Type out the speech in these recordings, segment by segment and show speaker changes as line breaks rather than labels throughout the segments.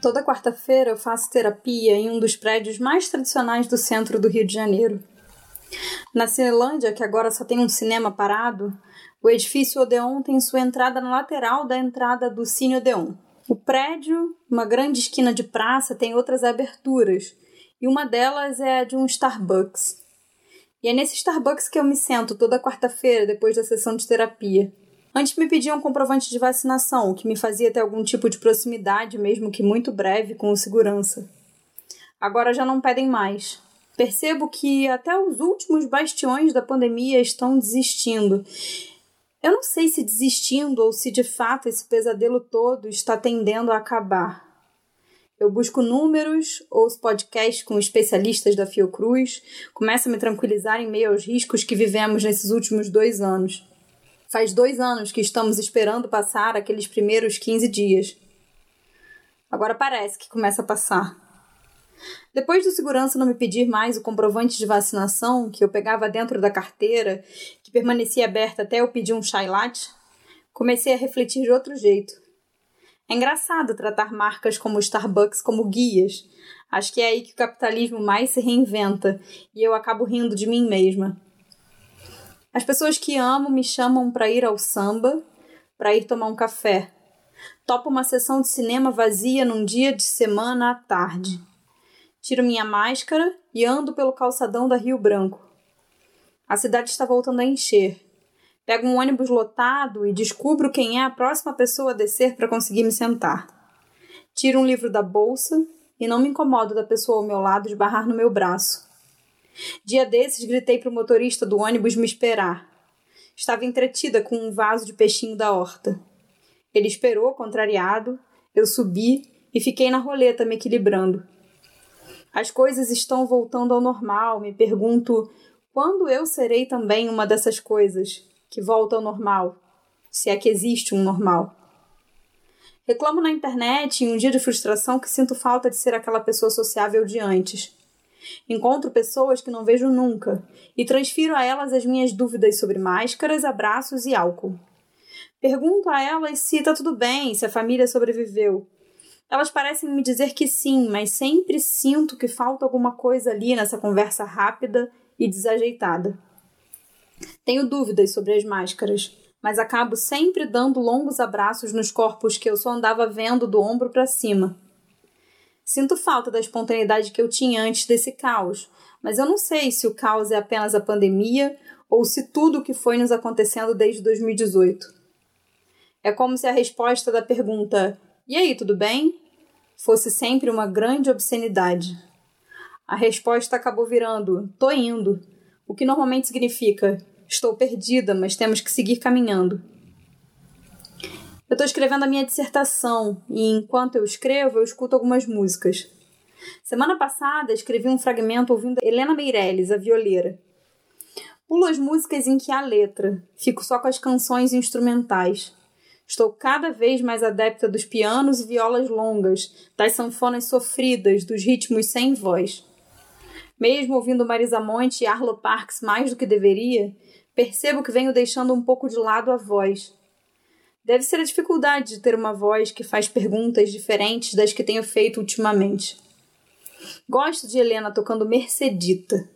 Toda quarta-feira eu faço terapia em um dos prédios mais tradicionais do centro do Rio de Janeiro. Na Cinelândia, que agora só tem um cinema parado, o edifício Odeon tem sua entrada na lateral da entrada do Cine Odeon. O prédio, uma grande esquina de praça, tem outras aberturas, e uma delas é a de um Starbucks. E é nesse Starbucks que eu me sento toda quarta-feira depois da sessão de terapia. Antes me pediam um comprovante de vacinação, o que me fazia ter algum tipo de proximidade, mesmo que muito breve, com o segurança. Agora já não pedem mais. Percebo que até os últimos bastiões da pandemia estão desistindo. Eu não sei se desistindo ou se de fato esse pesadelo todo está tendendo a acabar. Eu busco números, ouço podcasts com especialistas da Fiocruz, começo a me tranquilizar em meio aos riscos que vivemos nesses últimos dois anos. Faz dois anos que estamos esperando passar aqueles primeiros 15 dias. Agora parece que começa a passar. Depois do segurança não me pedir mais o comprovante de vacinação que eu pegava dentro da carteira, que permanecia aberta até eu pedir um chai latte, comecei a refletir de outro jeito. É engraçado tratar marcas como Starbucks como guias. Acho que é aí que o capitalismo mais se reinventa e eu acabo rindo de mim mesma. As pessoas que amo me chamam para ir ao samba, para ir tomar um café. Topo uma sessão de cinema vazia num dia de semana à tarde. Tiro minha máscara e ando pelo calçadão da Rio Branco. A cidade está voltando a encher. Pego um ônibus lotado e descubro quem é a próxima pessoa a descer para conseguir me sentar. Tiro um livro da bolsa e não me incomodo da pessoa ao meu lado esbarrar no meu braço. Dia desses, gritei para o motorista do ônibus me esperar. Estava entretida com um vaso de peixinho da horta. Ele esperou, contrariado, eu subi e fiquei na roleta me equilibrando. As coisas estão voltando ao normal, me pergunto quando eu serei também uma dessas coisas que volta ao normal, se é que existe um normal. Reclamo na internet em um dia de frustração que sinto falta de ser aquela pessoa sociável de antes. Encontro pessoas que não vejo nunca e transfiro a elas as minhas dúvidas sobre máscaras, abraços e álcool. Pergunto a elas se está tudo bem, se a família sobreviveu. Elas parecem me dizer que sim, mas sempre sinto que falta alguma coisa ali nessa conversa rápida e desajeitada. Tenho dúvidas sobre as máscaras, mas acabo sempre dando longos abraços nos corpos que eu só andava vendo do ombro para cima Sinto falta da espontaneidade que eu tinha antes desse caos, mas eu não sei se o caos é apenas a pandemia ou se tudo o que foi nos acontecendo desde 2018. É como se a resposta da pergunta E aí, tudo bem? fosse sempre uma grande obscenidade. A resposta acabou virando Tô indo, o que normalmente significa Estou perdida, mas temos que seguir caminhando. Eu estou escrevendo a minha dissertação e enquanto eu escrevo, eu escuto algumas músicas. Semana passada escrevi um fragmento ouvindo Helena Meirelles, a violeira. Pulo as músicas em que há letra, fico só com as canções instrumentais. Estou cada vez mais adepta dos pianos e violas longas, das sanfonas sofridas, dos ritmos sem voz. Mesmo ouvindo Marisa Monte e Arlo Parks mais do que deveria, percebo que venho deixando um pouco de lado a voz deve ser a dificuldade de ter uma voz que faz perguntas diferentes das que tenho feito ultimamente. Gosto de Helena tocando Mercedita.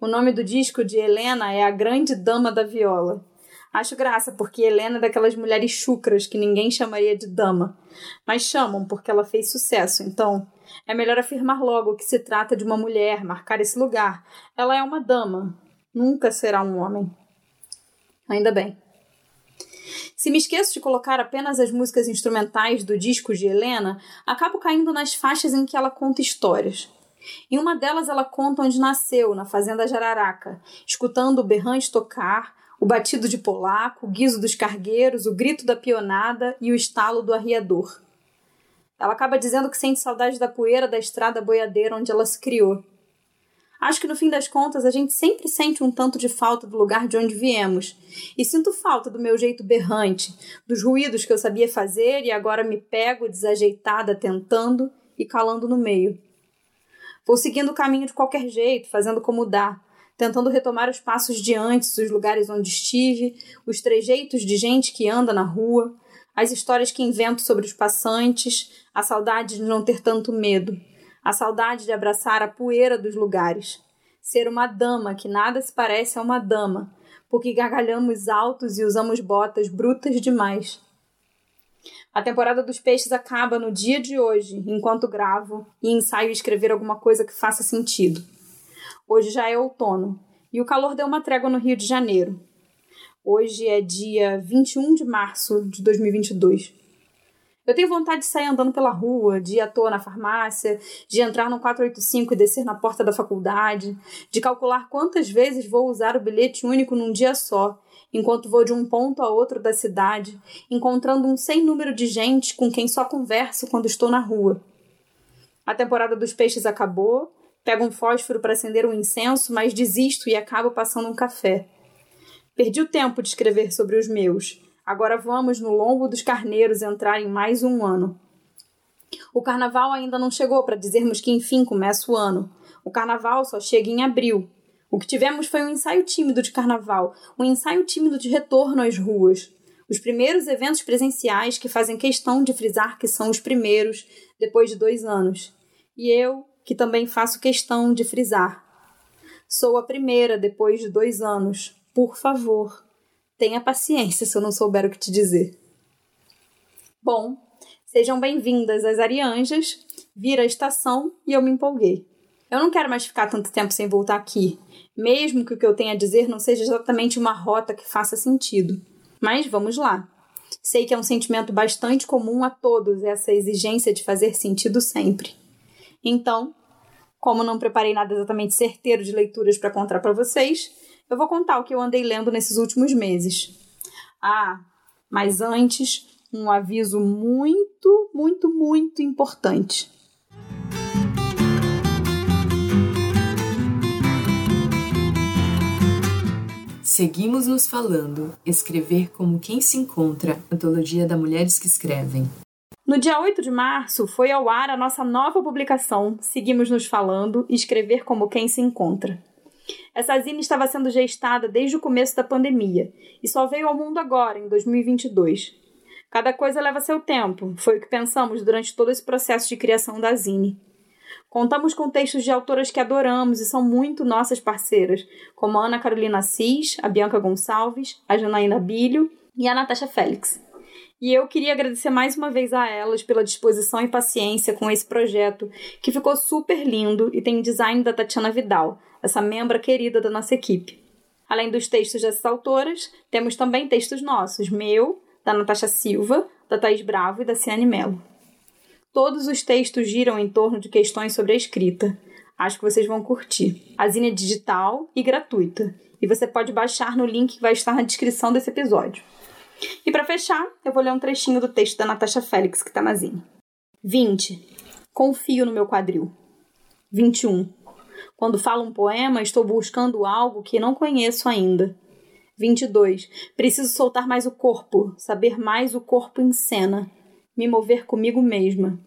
O nome do disco de Helena é A Grande Dama da Viola. Acho graça porque Helena é daquelas mulheres chucras que ninguém chamaria de dama, mas chamam porque ela fez sucesso, então é melhor afirmar logo que se trata de uma mulher, marcar esse lugar. Ela é uma dama, nunca será um homem. Ainda bem. Se me esqueço de colocar apenas as músicas instrumentais do disco de Helena, acabo caindo nas faixas em que ela conta histórias. Em uma delas, ela conta onde nasceu, na fazenda Jararaca, escutando o berrante tocar, o batido de polaco, o guiso dos cargueiros, o grito da pionada e o estalo do arriador. Ela acaba dizendo que sente saudade da poeira da estrada boiadeira onde ela se criou Acho que no fim das contas a gente sempre sente um tanto de falta do lugar de onde viemos. E sinto falta do meu jeito berrante, dos ruídos que eu sabia fazer e agora me pego desajeitada tentando e calando no meio. Vou seguindo o caminho de qualquer jeito, fazendo como dá, tentando retomar os passos de antes, os lugares onde estive, os trejeitos de gente que anda na rua, as histórias que invento sobre os passantes, a saudade de não ter tanto medo, a saudade de abraçar a poeira dos lugares, ser uma dama que nada se parece a uma dama, porque gargalhamos altos e usamos botas brutas demais. A temporada dos peixes acaba no dia de hoje, enquanto gravo e ensaio escrever alguma coisa que faça sentido. Hoje já é outono e o calor deu uma trégua no Rio de Janeiro. Hoje é dia 21 de março de 2022. Eu tenho vontade de sair andando pela rua, de ir à toa na farmácia, de entrar no 485 e descer na porta da faculdade, de calcular quantas vezes vou usar o bilhete único num dia só, enquanto vou de um ponto a outro da cidade, encontrando um sem número de gente com quem só converso quando estou na rua. A temporada dos peixes acabou, pego um fósforo para acender um incenso, mas desisto e acabo passando um café. Perdi o tempo de escrever sobre os meus. Agora vamos no lombo dos carneiros entrar em mais um ano. O carnaval ainda não chegou para dizermos que enfim começa o ano. O carnaval só chega em abril. O que tivemos foi um ensaio tímido de carnaval, um ensaio tímido de retorno às ruas. Os primeiros eventos presenciais que fazem questão de frisar que são os primeiros depois de dois anos. E eu, que também faço questão de frisar. Sou a primeira depois de dois anos, por favor, tenha paciência se eu não souber o que te dizer. Bom, sejam bem-vindas às Arianjas. Vira a estação e eu me empolguei. Eu não quero mais ficar tanto tempo sem voltar aqui, mesmo que o que eu tenha a dizer não seja exatamente uma rota que faça sentido. Mas vamos lá. Sei que é um sentimento bastante comum a todos essa exigência de fazer sentido sempre. Então, como não preparei nada exatamente certeiro de leituras para contar para vocês, eu vou contar o que eu andei lendo nesses últimos meses. Ah, mas antes, um aviso muito, muito, muito importante.
Seguimos nos falando. Escrever como quem se encontra. Antologia da Mulheres que Escrevem.
No dia 8 de março foi ao ar a nossa nova publicação Seguimos nos falando. Escrever como quem se encontra. Essa zine estava sendo gestada desde o começo da pandemia e só veio ao mundo agora, em 2022. Cada coisa leva seu tempo, foi o que pensamos durante todo esse processo de criação da zine. Contamos com textos de autoras que adoramos e são muito nossas parceiras, como a Ana Carolina Assis, a Bianca Gonçalves, a Janaína Bilho e a Natasha Félix. E eu queria agradecer mais uma vez a elas pela disposição e paciência com esse projeto, que ficou super lindo e tem design da Tatiana Vidal, essa membra querida da nossa equipe. Além dos textos dessas autoras, temos também textos nossos, meu, da Natasha Silva, da Thaís Bravo e da Ciane Mello. Todos os textos giram em torno de questões sobre a escrita. Acho que vocês vão curtir. A zine é digital e gratuita, e você pode baixar no link que vai estar na descrição desse episódio. E para fechar, eu vou ler um trechinho do texto da Natasha Félix que está na zine. 20. Confio no meu quadril. 21. Quando falo um poema, estou buscando algo que não conheço ainda. 22. Preciso soltar mais o corpo, saber mais o corpo em cena, me mover comigo mesma.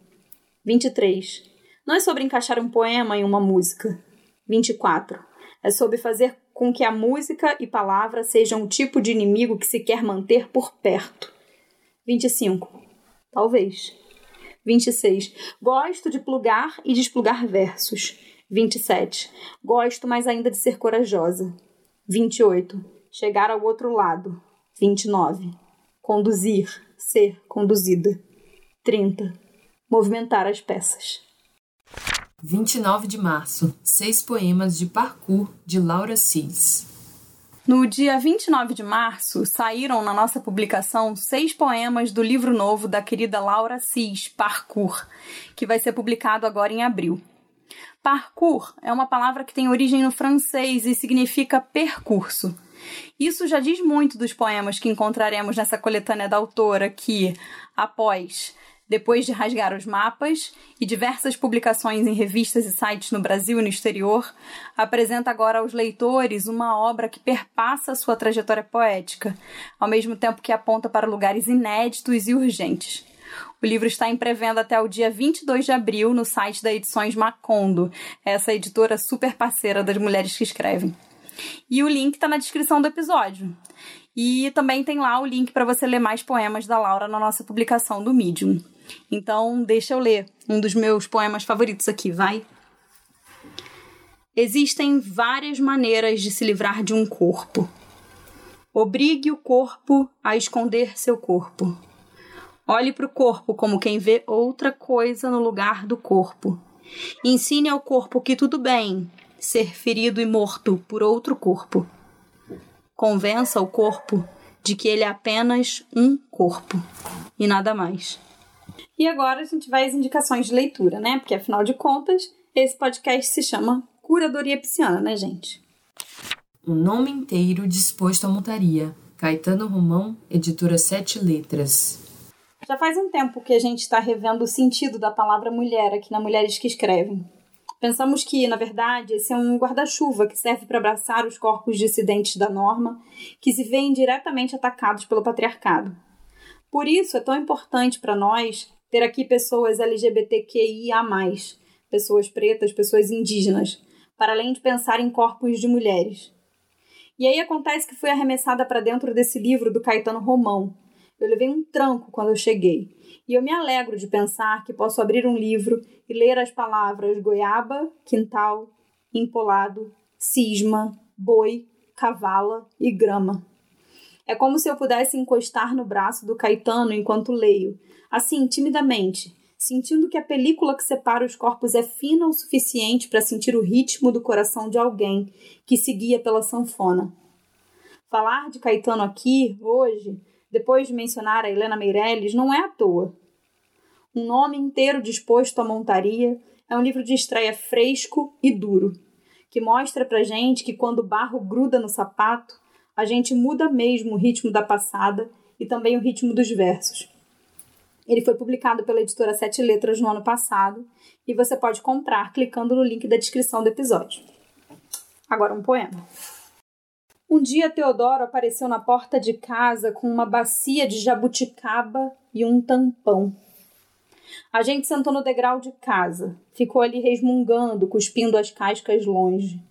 23. Não é sobre encaixar um poema em uma música. 24. É sobre fazer com que a música e palavra sejam o tipo de inimigo que se quer manter por perto. 25. Talvez. 26. Gosto de plugar e desplugar versos. 27. Gosto mais ainda de ser corajosa. 28. Chegar ao outro lado. 29. Conduzir, ser conduzida. 30. Movimentar as peças.
29 de março. Seis poemas de parkour de Laura Cis.
No dia 29 de março, saíram na nossa publicação seis poemas do livro novo da querida Laura Cis, Parkour, que vai ser publicado agora em abril. Parcours é uma palavra que tem origem no francês e significa percurso. Isso já diz muito dos poemas que encontraremos nessa coletânea da autora que, após depois de rasgar os mapas e diversas publicações em revistas e sites no Brasil e no exterior, apresenta agora aos leitores uma obra que perpassa sua trajetória poética, ao mesmo tempo que aponta para lugares inéditos e urgentes. O livro está em pré-venda até o dia 22 de abril no site da Edições Macondo, essa editora super parceira das mulheres que escrevem. E o link está na descrição do episódio. E também tem lá o link para você ler mais poemas da Laura na nossa publicação do Medium. Então, deixa eu ler um dos meus poemas favoritos aqui, vai? Existem várias maneiras de se livrar de um corpo. Obrigue o corpo a esconder seu corpo. Olhe para o corpo como quem vê outra coisa no lugar do corpo. Ensine ao corpo que tudo bem ser ferido e morto por outro corpo. Convença o corpo de que ele é apenas um corpo e nada mais. E agora a gente vai às indicações de leitura, né? Porque afinal de contas, esse podcast se chama Curadoria Pisciana, né, gente?
O nome inteiro disposto à montaria. Caetano Romão, editora Sete Letras.
Já faz um tempo que a gente está revendo o sentido da palavra mulher aqui na Mulheres que Escrevem. Pensamos que, na verdade, esse é um guarda-chuva que serve para abraçar os corpos dissidentes da norma, que se veem diretamente atacados pelo patriarcado. Por isso é tão importante para nós ter aqui pessoas LGBTQIA, pessoas pretas, pessoas indígenas, para além de pensar em corpos de mulheres. E aí acontece que fui arremessada para dentro desse livro do Caetano Romão. Eu levei um tranco quando eu cheguei. E eu me alegro de pensar que posso abrir um livro e ler as palavras goiaba, quintal, empolado, cisma, boi, cavala e grama. É como se eu pudesse encostar no braço do Caetano enquanto leio, assim, timidamente, sentindo que a película que separa os corpos é fina o suficiente para sentir o ritmo do coração de alguém que seguia pela sanfona. Falar de Caetano aqui, hoje, depois de mencionar a Helena Meirelles, não é à toa. Um nome inteiro disposto à montaria é um livro de estreia fresco e duro, que mostra pra gente que quando o barro gruda no sapato, a gente muda mesmo o ritmo da passada e também o ritmo dos versos. Ele foi publicado pela editora Sete Letras no ano passado e você pode comprar clicando no link da descrição do episódio. Agora um poema. Um dia Teodoro apareceu na porta de casa com uma bacia de jabuticaba e um tampão. A gente sentou no degrau de casa, ficou ali resmungando, cuspindo as cascas longe.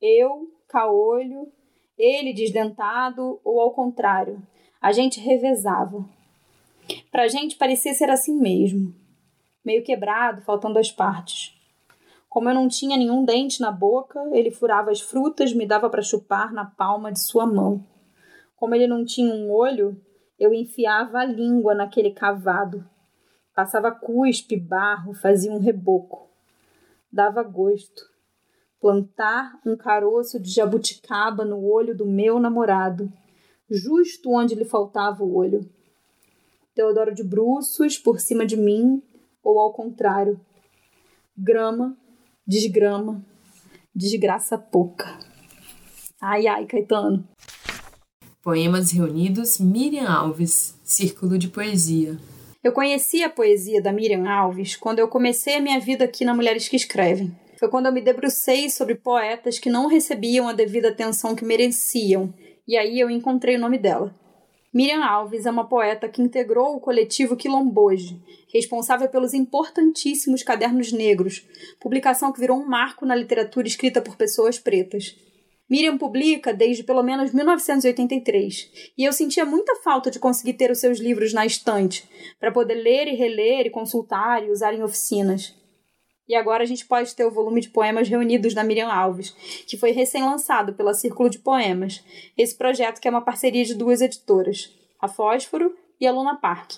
Eu, caolho, ele desdentado ou ao contrário. A gente revezava. Pra gente parecia ser assim mesmo, meio quebrado, faltando as partes. Como eu não tinha nenhum dente na boca, ele furava as frutas, me dava para chupar na palma de sua mão. Como ele não tinha um olho, eu enfiava a língua naquele cavado. Passava cuspe, barro, fazia um reboco. Dava gosto. Plantar um caroço de jabuticaba no olho do meu namorado, justo onde lhe faltava o olho. Teodoro de bruços por cima de mim, ou ao contrário. Grama desgrama, desgraça pouca. Ai, ai, Caetano.
Poemas reunidos, Miriam Alves, Círculo de Poesia.
Eu conheci a poesia da Miriam Alves quando eu comecei a minha vida aqui na Mulheres que Escrevem. Foi quando eu me debrucei sobre poetas que não recebiam a devida atenção que mereciam, e aí eu encontrei o nome dela. Miriam Alves é uma poeta que integrou o coletivo Quilomboje, responsável pelos importantíssimos Cadernos Negros, publicação que virou um marco na literatura escrita por pessoas pretas. Miriam publica desde pelo menos 1983, e eu sentia muita falta de conseguir ter os seus livros na estante, para poder ler e reler e consultar e usar em oficinas. E agora a gente pode ter o volume de poemas reunidos da Miriam Alves, que foi recém-lançado pela Círculo de Poemas, esse projeto que é uma parceria de duas editoras, a Fósforo e a Luna Park.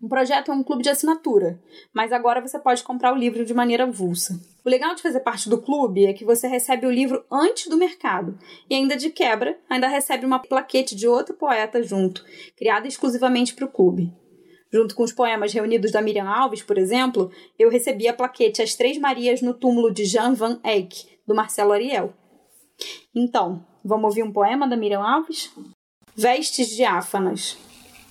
Um projeto é um clube de assinatura, mas agora você pode comprar o livro de maneira avulsa. O legal de fazer parte do clube é que você recebe o livro antes do mercado e ainda de quebra, ainda recebe uma plaquete de outro poeta junto, criada exclusivamente para o clube. Junto com os poemas reunidos da Miriam Alves, por exemplo, eu recebi a plaquete As Três Marias no túmulo de Jean Van Eyck, do Marcelo Ariel. Então, vamos ouvir um poema da Miriam Alves? Vestes diáfanas.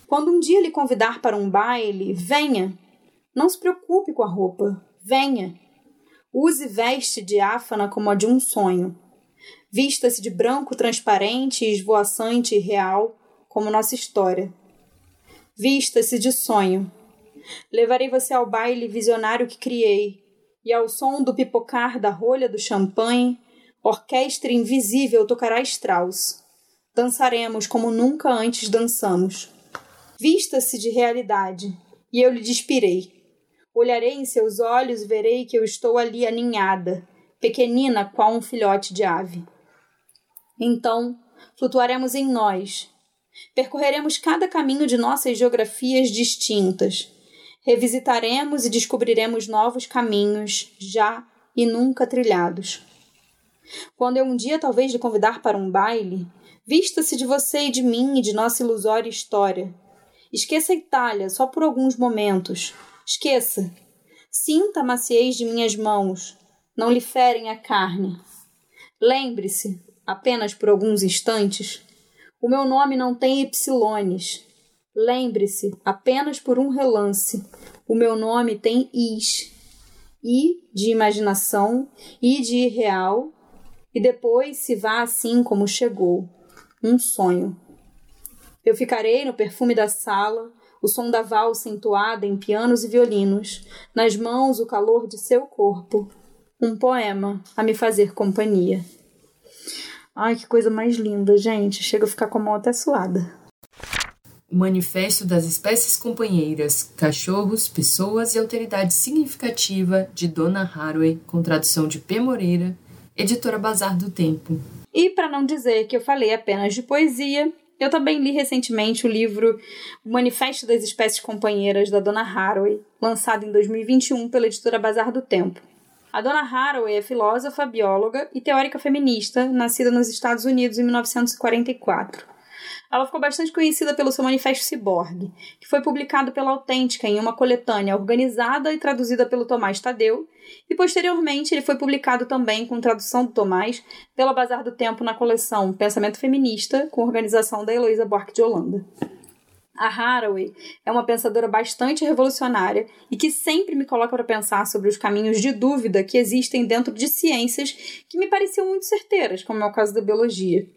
Quando um dia lhe convidar para um baile, venha. Não se preocupe com a roupa, venha. Use veste diáfana como a de um sonho. Vista-se de branco transparente, esvoaçante e real, como nossa história. Vista-se de sonho. Levarei você ao baile visionário que criei, e ao som do pipocar da rolha do champanhe, orquestra invisível tocará Strauss. Dançaremos como nunca antes dançamos. Vista-se de realidade, e eu lhe despirei. Olharei em seus olhos e verei que eu estou ali aninhada, pequenina qual um filhote de ave. Então, flutuaremos em nós. Percorreremos cada caminho de nossas geografias distintas. Revisitaremos e descobriremos novos caminhos, já e nunca trilhados. Quando eu um dia talvez lhe convidar para um baile, vista-se de você e de mim e de nossa ilusória história. Esqueça a Itália só por alguns momentos. Esqueça. Sinta a maciez de minhas mãos. Não lhe ferem a carne. Lembre-se, apenas por alguns instantes, o meu nome não tem epsilones. Lembre-se, apenas por um relance, o meu nome tem is. I de imaginação, I de irreal, e depois se vá assim como chegou, um sonho. Eu ficarei no perfume da sala, o som da valsa entoada em pianos e violinos, nas mãos o calor de seu corpo, um poema a me fazer companhia. Ai, que coisa mais linda, gente. Chega a ficar com a mão até suada.
O Manifesto das Espécies Companheiras, Cachorros, Pessoas e Alteridade Significativa, de Donna Haraway, com tradução de P. Moreira, editora Bazar do Tempo.
E para não dizer que eu falei apenas de poesia, eu também li recentemente o livro O Manifesto das Espécies Companheiras, da Donna Haraway, lançado em 2021 pela editora Bazar do Tempo. A Donna Haraway é filósofa, bióloga e teórica feminista, nascida nos Estados Unidos em 1944. Ela ficou bastante conhecida pelo seu Manifesto Ciborgue, que foi publicado pela Autêntica em uma coletânea organizada e traduzida pelo Tomás Tadeu, e posteriormente ele foi publicado também com tradução do Tomás pela Bazar do Tempo na coleção Pensamento Feminista, com organização da Heloísa Buarque de Holanda. A Haraway é uma pensadora bastante revolucionária e que sempre me coloca para pensar sobre os caminhos de dúvida que existem dentro de ciências que me pareciam muito certeiras, como é o caso da biologia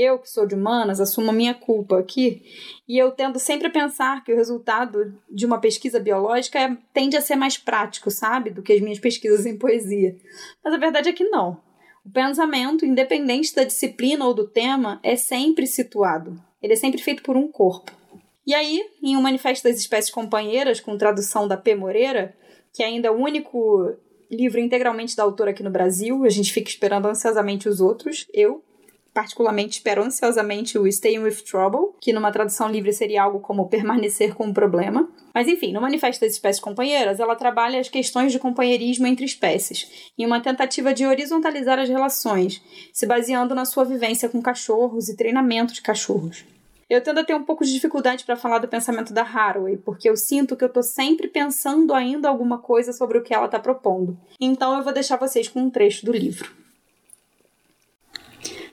eu, que sou de humanas, assumo a minha culpa aqui, e eu tendo sempre a pensar que o resultado de uma pesquisa biológica é, tende a ser mais prático, sabe, do que as minhas pesquisas em poesia. Mas a verdade é que não. O pensamento, independente da disciplina ou do tema, é sempre situado. Ele é sempre feito por um corpo. E aí, em um Manifesto das Espécies Companheiras, com tradução da P. Moreira, que ainda é o único livro integralmente da autora aqui no Brasil, a gente fica esperando ansiosamente os outros, eu, particularmente espero ansiosamente o Staying with Trouble, que numa tradução livre seria algo como permanecer com um problema. Mas enfim, no Manifesto das Espécies Companheiras, ela trabalha as questões de companheirismo entre espécies, em uma tentativa de horizontalizar as relações, se baseando na sua vivência com cachorros e treinamento de cachorros. Eu tendo a ter um pouco de dificuldade para falar do pensamento da Haraway, porque eu sinto que eu estou sempre pensando ainda alguma coisa sobre o que ela está propondo. Então eu vou deixar vocês com um trecho do livro.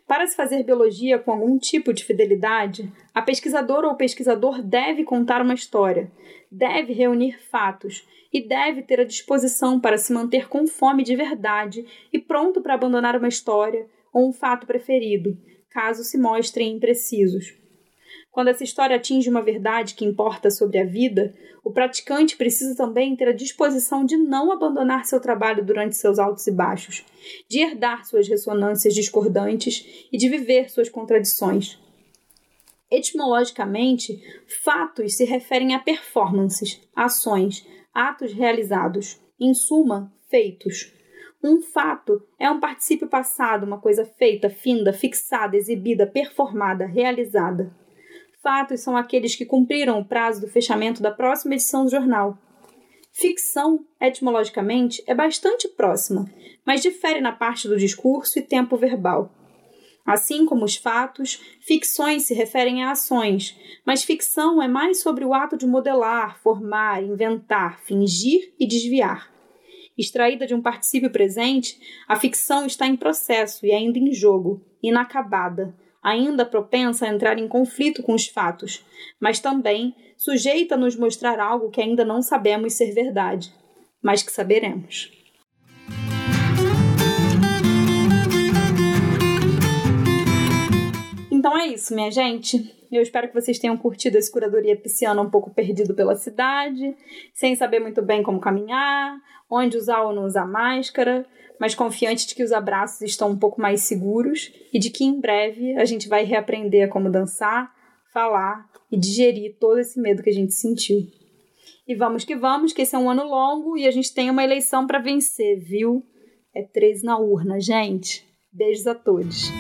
Para se fazer biologia com algum tipo de fidelidade, a pesquisadora ou pesquisador deve contar uma história, deve reunir fatos e deve ter a disposição para se manter com fome de verdade e pronto para abandonar uma história ou um fato preferido, caso se mostrem imprecisos. Quando essa história atinge uma verdade que importa sobre a vida, o praticante precisa também ter a disposição de não abandonar seu trabalho durante seus altos e baixos, de herdar suas ressonâncias discordantes e de viver suas contradições. Etimologicamente, fatos se referem a performances, ações, atos realizados, em suma, feitos. Um fato é um particípio passado, uma coisa feita, finda, fixada, exibida, performada, realizada fatos são aqueles que cumpriram o prazo do fechamento da próxima edição do jornal. Ficção, etimologicamente, é bastante próxima, mas difere na parte do discurso e tempo verbal. Assim como os fatos, ficções se referem a ações, mas ficção é mais sobre o ato de modelar, formar, inventar, fingir e desviar. Extraída de um particípio presente, a ficção está em processo e ainda em jogo, inacabada, ainda propensa a entrar em conflito com os fatos, mas também sujeita a nos mostrar algo que ainda não sabemos ser verdade, mas que saberemos. Então é isso, minha gente. Eu espero que vocês tenham curtido esse curadoria pisciana um pouco perdido pela cidade, sem saber muito bem como caminhar, onde usar ou não usar máscara, mas confiante de que os abraços estão um pouco mais seguros e de que em breve a gente vai reaprender a como dançar, falar e digerir todo esse medo que a gente sentiu. E vamos que vamos, que esse é um ano longo e a gente tem uma eleição para vencer, viu? É 13 na urna, gente. Beijos a todos.